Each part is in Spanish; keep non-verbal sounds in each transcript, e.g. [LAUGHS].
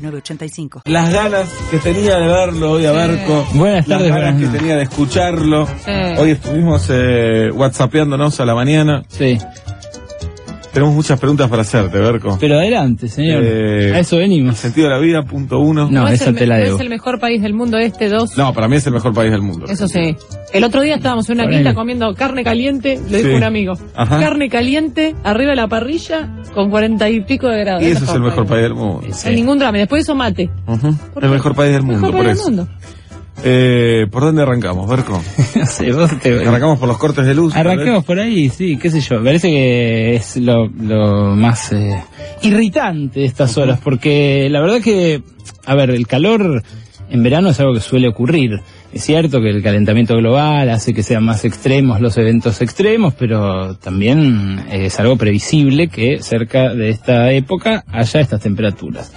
906985. Las ganas que tenía de verlo hoy a Berco. Buenas Las tardes, ganas buenas que tenía de escucharlo. Sí. Hoy estuvimos eh, whatsappeándonos a la mañana. Sí, Tenemos muchas preguntas para hacerte, Berco. pero adelante, señor. Eh, a eso venimos. Sentido de la vida, punto uno. No, es esa el, te la no debo. es el mejor país del mundo este, dos. No, para mí es el mejor país del mundo. Eso sí. El otro día estábamos en una Ponele. quinta comiendo carne caliente, le dijo Sí. un amigo. Ajá. Carne caliente, arriba de la parrilla, con cuarenta y pico de grados. Y eso es el mejor país del mundo. No hay ningún drama. Y Después eso mate. Ujú. ¿Por El mejor país del mundo, Mejor por país eso. del mundo. Eh, ¿Por dónde arrancamos, Berco? [LAUGHS] No sé, vos te- Arrancamos por los cortes de luz. Arranquemos por ahí, sí, qué sé yo. Parece que es lo, lo más eh, irritante de estas horas, porque la verdad que, a ver, el calor en verano es algo que suele ocurrir. Es cierto que el calentamiento global hace que sean más extremos los eventos extremos, pero también es algo previsible que cerca de esta época haya estas temperaturas.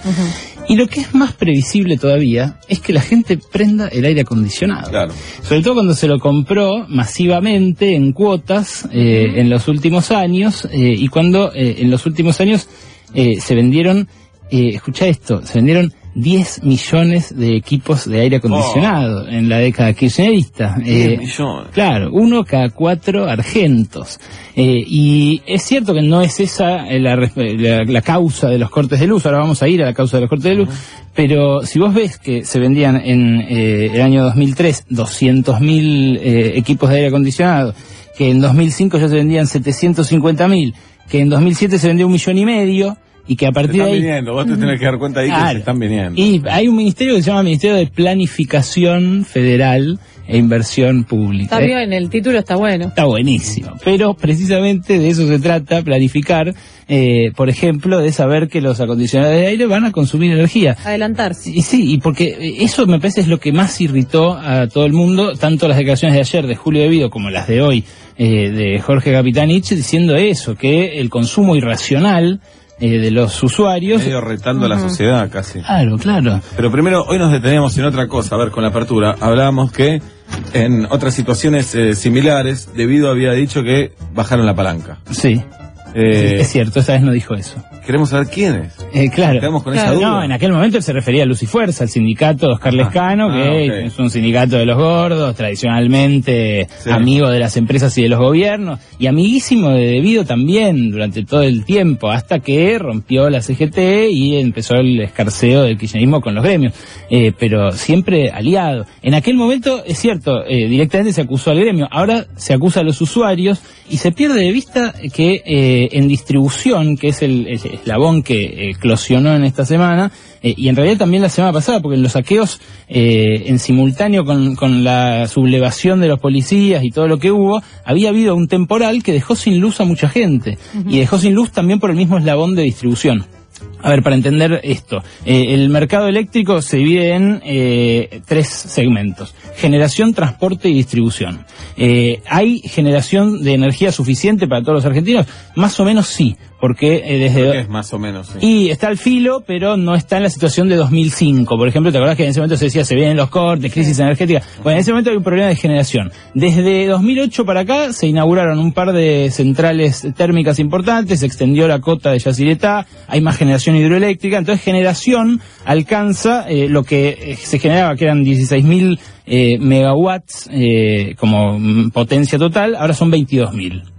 Y lo que es más previsible todavía es que la gente prenda el aire acondicionado. Claro. Sobre todo cuando se lo compró masivamente en cuotas eh, en los últimos años eh, y cuando eh, en los últimos años eh, se vendieron, eh, escucha esto, se vendieron 10 millones de equipos de aire acondicionado en la década kirchnerista. 10 Eh, millones. Claro, uno cada cuatro argentos. Eh, y es cierto que no es esa eh, la, la- la causa de los cortes de luz, ahora vamos a ir a la causa de los cortes de luz, pero si vos ves que se vendían en eh, el año 2003 200.000 eh, equipos de aire acondicionado, que en 2005 ya se vendían 750.000, que en 2007 se vendió un millón y medio, y que a Se partir de están ahí... viniendo, vos te tenés que dar cuenta ahí que se están viniendo. Y hay un ministerio que se llama Ministerio de Planificación Federal e Inversión Pública. Está bien, el título está bueno. Está buenísimo, pero precisamente de eso se trata, planificar, eh, por ejemplo, de saber que los acondicionadores de aire van a consumir energía. Adelantarse. Y sí, y porque eso me parece es lo que más irritó a todo el mundo, tanto las declaraciones de ayer de Julio Devido como las de hoy eh, de Jorge Capitanich, diciendo eso, que el consumo irracional eh, de los usuarios... Medio retando a la sociedad casi. Claro, claro. Pero primero, hoy nos deteníamos en otra cosa, a ver, con la apertura. Hablábamos que en otras situaciones eh, similares, debido había dicho que bajaron la palanca. Sí, Eh, es cierto, esta vez no dijo eso. queremos saber quiénes. Eh, claro. Quedamos con Claro, esa duda. No, en aquel momento él se refería a Luz y Fuerza, al sindicato de Oscar Ah, Lescano, que ah, ok. es un sindicato de los gordos, tradicionalmente Sí. amigo de las empresas y de los gobiernos, y amiguísimo de Debido también durante todo el tiempo, hasta que rompió la CGT y empezó el escarceo del kirchnerismo con los gremios, Eh, pero siempre aliado. En aquel momento, es cierto, eh, directamente se acusó al gremio, ahora se acusa a los usuarios y se pierde de vista que eh, en distribución, que es el, el eslabón que eclosionó en esta semana, eh, y en realidad también la semana pasada, porque en los saqueos, eh, en simultáneo con, con la sublevación de los policías y todo lo que hubo, había habido un temporal que dejó sin luz a mucha gente, y dejó sin luz también por el mismo eslabón de distribución. A ver, para entender esto, eh, el mercado eléctrico se divide en eh, tres segmentos. Generación, transporte y distribución. Eh, ¿Hay generación de energía suficiente para todos los argentinos? Más o menos sí, porque eh, desde... Creo que es más o menos, sí. Y está al filo, pero no está en la situación de 2005. Por ejemplo, ¿te acordás que en ese momento se decía se vienen los cortes, crisis energética? Bueno, en ese momento hay un problema de generación. Desde 2008 para acá se inauguraron un par de centrales térmicas importantes, se extendió la cota de Yacyretá, hay más generación hidroeléctrica, entonces generación alcanza eh, lo que eh, se generaba, que eran 16.000 eh, megawatts eh, como mm, potencia total, ahora son 22.000.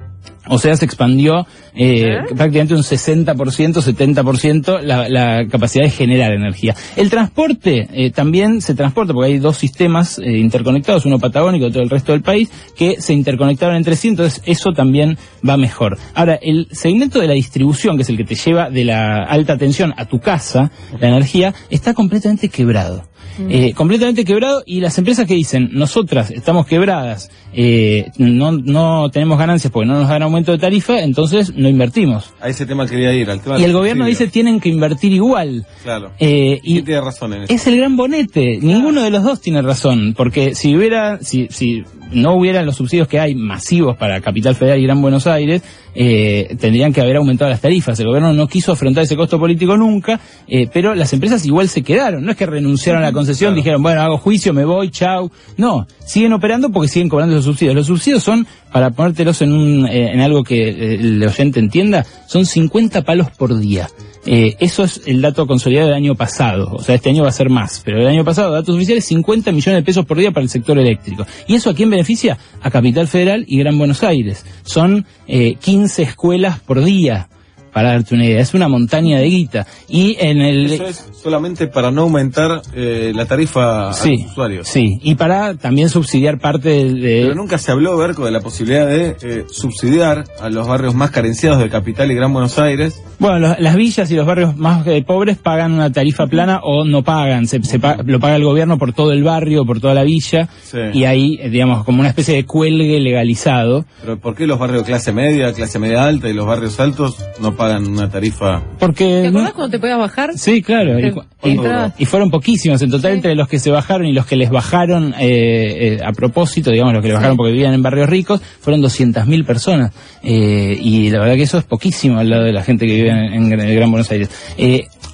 O sea, se expandió eh, prácticamente un 60%, 70% la, la capacidad de generar energía. El transporte eh, también se transporta, porque hay dos sistemas eh, interconectados, uno patagónico y otro del resto del país, que se interconectaron entre sí, entonces eso también va mejor. Ahora, el segmento de la distribución, que es el que te lleva de la alta tensión a tu casa, la energía, está completamente quebrado. Eh, completamente quebrado y las empresas que dicen, nosotras estamos quebradas, eh, no, no tenemos ganancias porque no nos dan aumento de tarifa, entonces no invertimos. A ese tema quería ir, al tema Y el gobierno dice tienen que invertir igual. Claro. Eh, y y tiene razón en eso. es el gran bonete. Ninguno de los dos tiene razón. Porque si hubiera, si, si no hubieran los subsidios que hay masivos para Capital Federal y Gran Buenos Aires, eh, tendrían que haber aumentado las tarifas. El gobierno no quiso afrontar ese costo político nunca, eh, pero las empresas igual se quedaron. No es que renunciaron a la concesión, Claro. dijeron, bueno, hago juicio, me voy, chau. No, siguen operando porque siguen cobrando esos subsidios. Los subsidios son, para ponértelos en, un, eh, en algo que eh, el oyente entienda, son 50 palos por día. Eh, eso es el dato consolidado del año pasado. O sea, este año va a ser más. Pero el año pasado, datos oficiales, 50 millones de pesos por día para el sector eléctrico. ¿Y eso a quién beneficia? A Capital Federal y Gran Buenos Aires. Son eh, 15 escuelas por día, para darte una idea. Es una montaña de guita. Y en el... Eso es solamente para no aumentar eh, la tarifa a Sí, los usuarios. sí. Y para también subsidiar parte de... Pero nunca se habló, Berco, de la posibilidad de eh, subsidiar a los barrios más carenciados de Capital y Gran Buenos Aires. Bueno, los- las villas y los barrios más eh, pobres pagan una tarifa plana o no pagan. Se, se pa- lo paga el gobierno por todo el barrio, por toda la villa. Sí. Y ahí, eh, digamos, como una especie de cuelgue legalizado. Pero ¿por qué los barrios clase media, clase media alta y los barrios altos no pagan una tarifa? Porque... ¿Te no- acordás cuando te podías bajar? Sí, claro. Y, Te- fueron poquísimos. En total, Sí. entre los que se bajaron y los que les bajaron eh, eh, a propósito, digamos, los que les bajaron porque vivían en barrios ricos, fueron 200.000 personas. Eh, y la verdad que eso es poquísimo al lado de la gente que vive en, en Gran- el Gran Buenos Aires.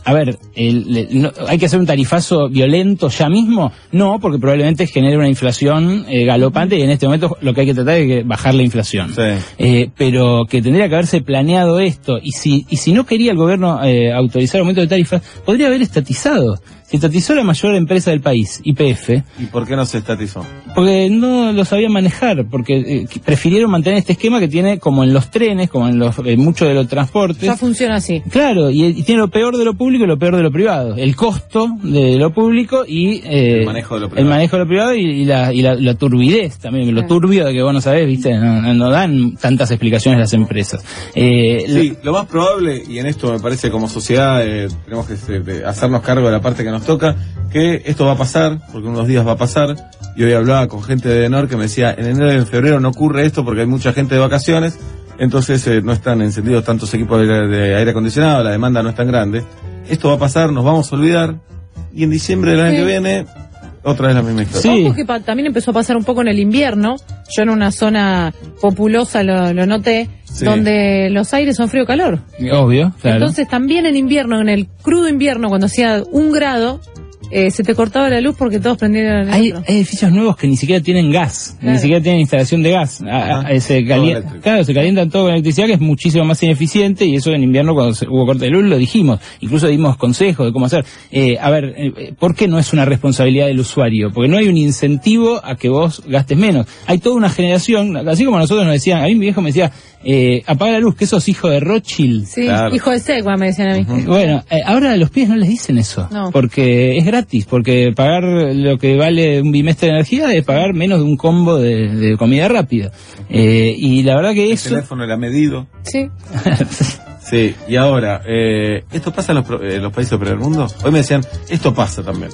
A ver, el- el- no- ¿hay que hacer un tarifazo violento ya mismo? No, porque probablemente genere una inflación eh, galopante y en este momento lo que hay que tratar es que bajar la inflación. Sí. Eh, pero que tendría que haberse planeado esto y si y si no quería el gobierno eh, autorizar aumento de tarifas podría haber estatizado se estatizó la mayor empresa del país IPF ¿Y por qué no se estatizó? porque no lo sabían manejar porque eh, prefirieron mantener este esquema que tiene como en los trenes como en los en muchos de los transportes Ya funciona así. Claro, y, y tiene lo peor de lo público y lo peor de lo privado. El costo de lo público y eh, El manejo de lo el privado. manejo de lo privado y, y la, y la, la turbidez también, lo turbio de que vos no sabés, viste, no, dan tantas explicaciones las empresas. Eh, Sí, lo más probable, y en esto me parece como sociedad eh, tenemos que de hacernos cargo de la parte que nos toca, que esto va a pasar, porque unos días va a pasar, y hoy hablaba con gente de Enor que me decía, en enero y en febrero no ocurre esto porque hay mucha gente de vacaciones, entonces eh, no están encendidos tantos equipos de, de aire acondicionado, la demanda no es tan grande. Esto va a pasar, nos vamos a olvidar, y en diciembre del año Sí. que viene, otra vez la misma historia. Sí. Ojo que pa- también empezó a pasar un poco en el invierno. Yo en una zona populosa lo, lo noté, Sí. donde los aires son frío-calor. obvio, claro. Entonces también en invierno, en el crudo invierno, cuando hacía un grado, eh, se te cortaba la luz porque todos prendieron el hay, electro. hay edificios nuevos que ni siquiera tienen gas, Claro. ni siquiera tienen instalación de gas. A- a- Ajá. se claro, se calientan todo con electricidad, que es muchísimo más ineficiente, y eso en invierno cuando se- hubo corte de luz lo dijimos. Incluso dimos consejos de cómo hacer. Eh, a ver, eh, ¿por qué no es una responsabilidad del usuario? Porque no hay un incentivo a que vos gastes menos. Hay toda una generación, así como nosotros nos decían, a mí mi viejo me decía, eh, apaga la luz, que sos hijo de Rothschild. Sí, Claro. hijo de Segua, me decían a mí. Eh, Bueno, eh, ahora a los pies no les dicen eso, No. porque es gratis, porque pagar lo que vale un bimestre de energía es pagar menos de un combo de, de comida rápida. Eh, y la verdad que El eso... teléfono era medido. Sí. [LAUGHS] Sí, y ahora, eh, ¿esto pasa en los, pro- eh, los países del primer mundo? Hoy me decían, esto pasa también.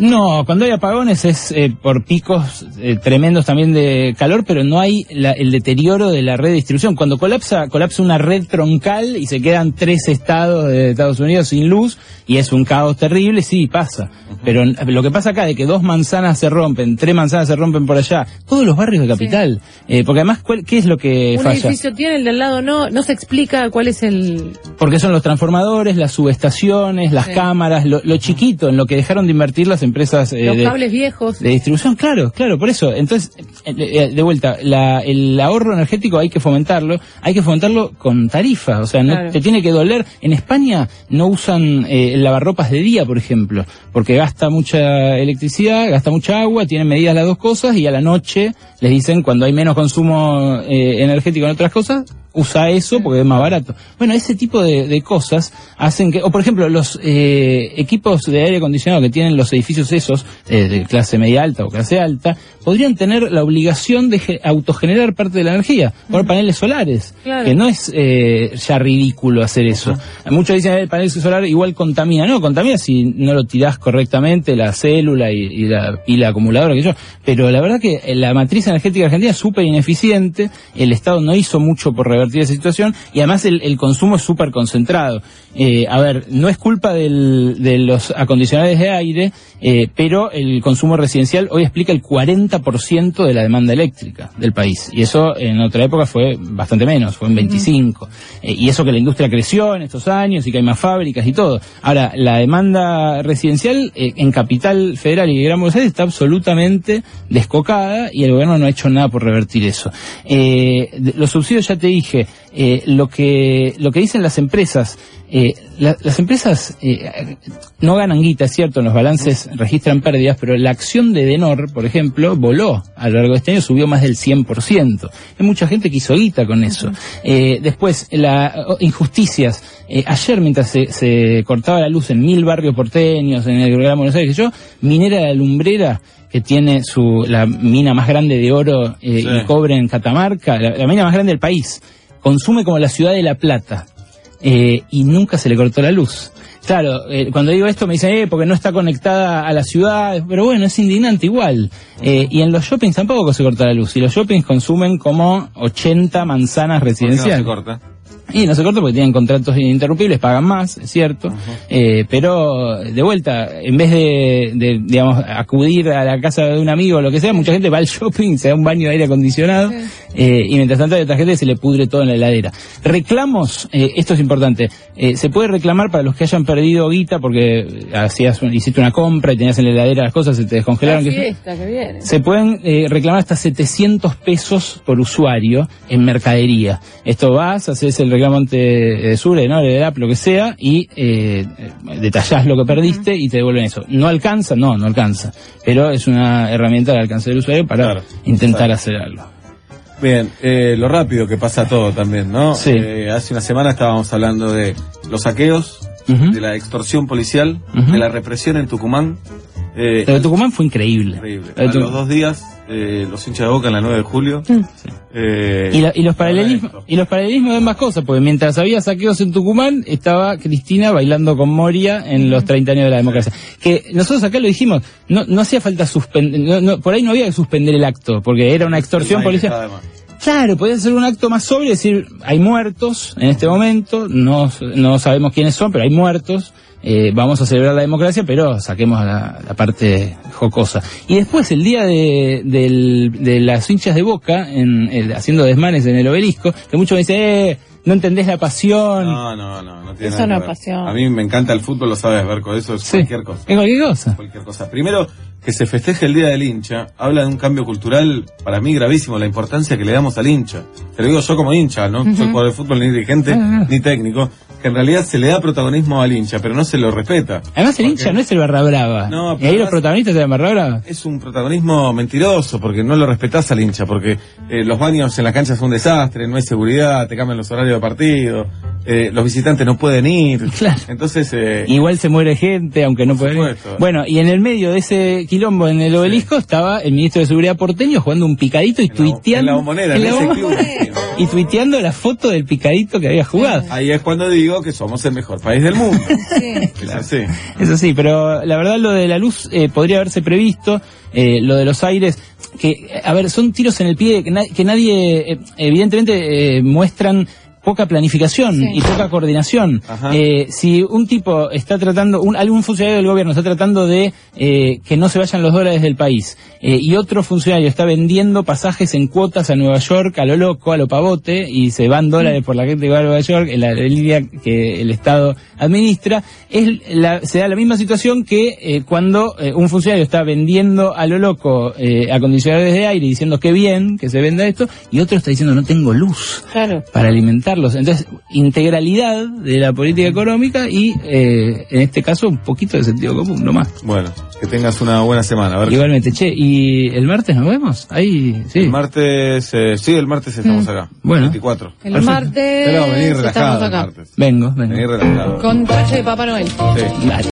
No, cuando hay apagones es eh, por picos eh, tremendos también de calor, pero no hay la- el deterioro de la red de distribución. Cuando colapsa, colapsa una red troncal y se quedan tres estados de Estados Unidos sin luz y es un caos terrible, sí, pasa. Pero lo que pasa acá de que dos manzanas se rompen, tres manzanas se rompen por allá, todos los barrios de capital, eh, porque además, ¿cuál- ¿qué es lo que un falla? edificio tiene, el de al lado no, no se explica cuál es el... Porque son los transformadores, las subestaciones, las Sí. cámaras, lo, lo chiquito en lo que dejaron de invertir las empresas eh, los de, cables viejos. de distribución, claro, claro, por eso. Entonces, eh, eh, de vuelta, la- el ahorro energético hay que fomentarlo, hay que fomentarlo con tarifa, o sea, no Claro. te tiene que doler. En España no usan eh, lavarropas de día, por ejemplo, porque gasta mucha electricidad, gasta mucha agua, tienen medidas las dos cosas y a la noche les dicen cuando hay menos consumo eh, energético en otras cosas, usa eso porque es más barato. Bueno, ese tipo de, de cosas hacen que, o por ejemplo, los eh, equipos de aire acondicionado que tienen los edificios esos, eh, de clase media alta o clase alta, podrían tener la obligación de ge- autogenerar parte de la energía, por paneles solares, Claro. que no es eh, ya ridículo hacer eso. Muchos dicen "Eh, el panel solar igual contamina, no, contamina si no lo tirás correctamente, la célula y, y la pila acumuladora que yo, pero la verdad que eh, la matriz energética argentina es súper ineficiente, el Estado no hizo mucho por revertir esa situación y además el, el consumo es súper concentrado. Eh, a ver, no es culpa del- de los acondicionadores de aire, eh, pero el consumo residencial hoy explica el 40% de la demanda eléctrica del país. Y eso en otra época fue bastante menos, fue en 25. Eh, y eso que la industria creció en estos años y que hay más fábricas y todo. Ahora, la demanda residencial eh, en Capital Federal y Gran Buenos Aires está absolutamente descocada y el gobierno no ha hecho nada por revertir eso. Eh, los subsidios ya te dije, lo que lo que dicen las empresas, eh, la- las empresas eh, no ganan guita, es cierto, en los balances registran pérdidas, pero la acción de Denor, por ejemplo, voló a lo largo de este año, subió más del 100%. Hay mucha gente que hizo guita con eso. Eh, después, la, oh, injusticias. Eh, ayer, mientras se, se cortaba la luz en mil barrios porteños, en el Gran Buenos Aires, que yo, Minera de la Lumbrera, que tiene su la mina más grande de oro eh, Sí. y cobre en Catamarca, la, la mina más grande del país, consume como la ciudad de La Plata eh, y nunca se le cortó la luz. Claro, eh, cuando digo esto me dicen, eh, porque no está conectada a la ciudad, pero bueno, es indignante igual. Eh, y en los shoppings tampoco se corta la luz, y los shoppings consumen como 80 manzanas ¿Por qué no se residenciales. corta? Y no se corta porque tienen contratos ininterrumpibles, pagan más, es cierto. Eh, pero, de vuelta, en vez de, de, digamos, acudir a la casa de un amigo o lo que sea, mucha gente va al [LAUGHS] shopping, se da un baño de aire acondicionado, eh, y mientras tanto hay otra gente que se le pudre todo en la heladera. Reclamos, eh, esto es importante, eh, se puede reclamar para los que hayan perdido guita porque hacías, un- hiciste una compra y tenías en la heladera las cosas, se te descongelaron. La que- fiesta que viene. se pueden eh, reclamar hasta 700 pesos por usuario en mercadería. Esto vas, haces el reclamo ante eh, Sure, ¿no? El app, lo que sea, y eh, detallás lo que perdiste y te devuelven eso. ¿No alcanza? No, no alcanza. Pero es una herramienta al alcance del usuario para Claro. intentar Claro. hacer algo. Bien, eh, lo rápido que pasa todo también, ¿no? Sí. Eh, hace una semana estábamos hablando de los saqueos, de la extorsión policial, de la represión en Tucumán. Eh, Lo de Tucumán fue increíble. increíble. Lo de A Tu- los dos días, eh, los hinchas de boca en la 9 de julio. eh, Y, la- y los paralelismos y los paralelismos de ambas cosas, porque mientras había saqueos en Tucumán, estaba Cristina bailando con Moria en los 30 años de la democracia. Que nosotros acá lo dijimos, no, no hacía falta suspender, no- no- por ahí no había que suspender el acto, porque era una extorsión policial. más. Claro, podía ser un acto más sobrio, decir, hay muertos en este momento, no, no sabemos quiénes son, pero hay muertos, eh, vamos a celebrar la democracia, pero saquemos la, la parte jocosa. Y después, el día de, de las hinchas de Boca, en, el- haciendo desmanes en el obelisco, que muchos me dicen, eh, no entendés la pasión. No, no, no, no tiene Eso nada no que es ver. pasión. A mí me encanta el fútbol, lo sabes, Berco, eso es Sí, cualquier cosa. Es cualquier cosa. Cualquier cosa. Primero, que se festeje el Día del Hincha, habla de un cambio cultural, para mí gravísimo, la importancia que le damos al hincha. Te lo digo yo como hincha, no soy jugador de fútbol, ni dirigente, ni técnico, que en realidad se le da protagonismo al hincha, pero no se lo respeta. Además, el hincha no es el barra brava. No, y ahí los protagonistas de la barra brava. Es un protagonismo mentiroso, porque no lo respetás al hincha, porque eh, los baños en la cancha son un desastre, no hay seguridad, te cambian los horarios de partido, eh, los visitantes no pueden ir. [LAUGHS] Claro. Entonces, eh, Igual se muere gente, aunque no puede. supuesto. Bueno, y en el medio de ese quilombo en el obelisco estaba el ministro de Seguridad porteño jugando un picadito y en la- tuiteando. en la bombonera, en en la ese bombonera. club. Y tuiteando la foto del picadito que había jugado. Ahí es cuando digo que somos el mejor país del mundo. [LAUGHS] Sí. Es así. Eso sí, pero la verdad lo de la luz eh, podría haberse previsto, eh, lo de los aires, que, a ver, son tiros en el pie que, na- que nadie, eh, evidentemente, eh, muestran poca planificación Sí. y poca coordinación. Eh, si un tipo está tratando, un, algún funcionario del gobierno está tratando de eh, que no se vayan los dólares del país eh, y otro funcionario está vendiendo pasajes en cuotas a Nueva York a lo loco, a lo pavote y se van dólares por la gente que va a Nueva York en la línea que el Estado administra, es la- se da la misma situación que eh, cuando eh, un funcionario está vendiendo a lo loco eh, acondicionadores de aire y diciendo que bien que se venda esto y otro está diciendo no tengo luz Claro. para alimentar analizarlos. Entonces, integralidad de la política económica y, eh, en este caso, un poquito de sentido común, no más. Bueno, que tengas una buena semana. A ver, Igualmente, che, ¿y el martes nos vemos? Ahí, sí. el martes, eh, sí, el martes estamos acá. Bueno. 24. El Perfecto. martes Pero venir el martes. Vengo, vengo. Venir relajado. Con traje de Papá Noel. Sí. Dale.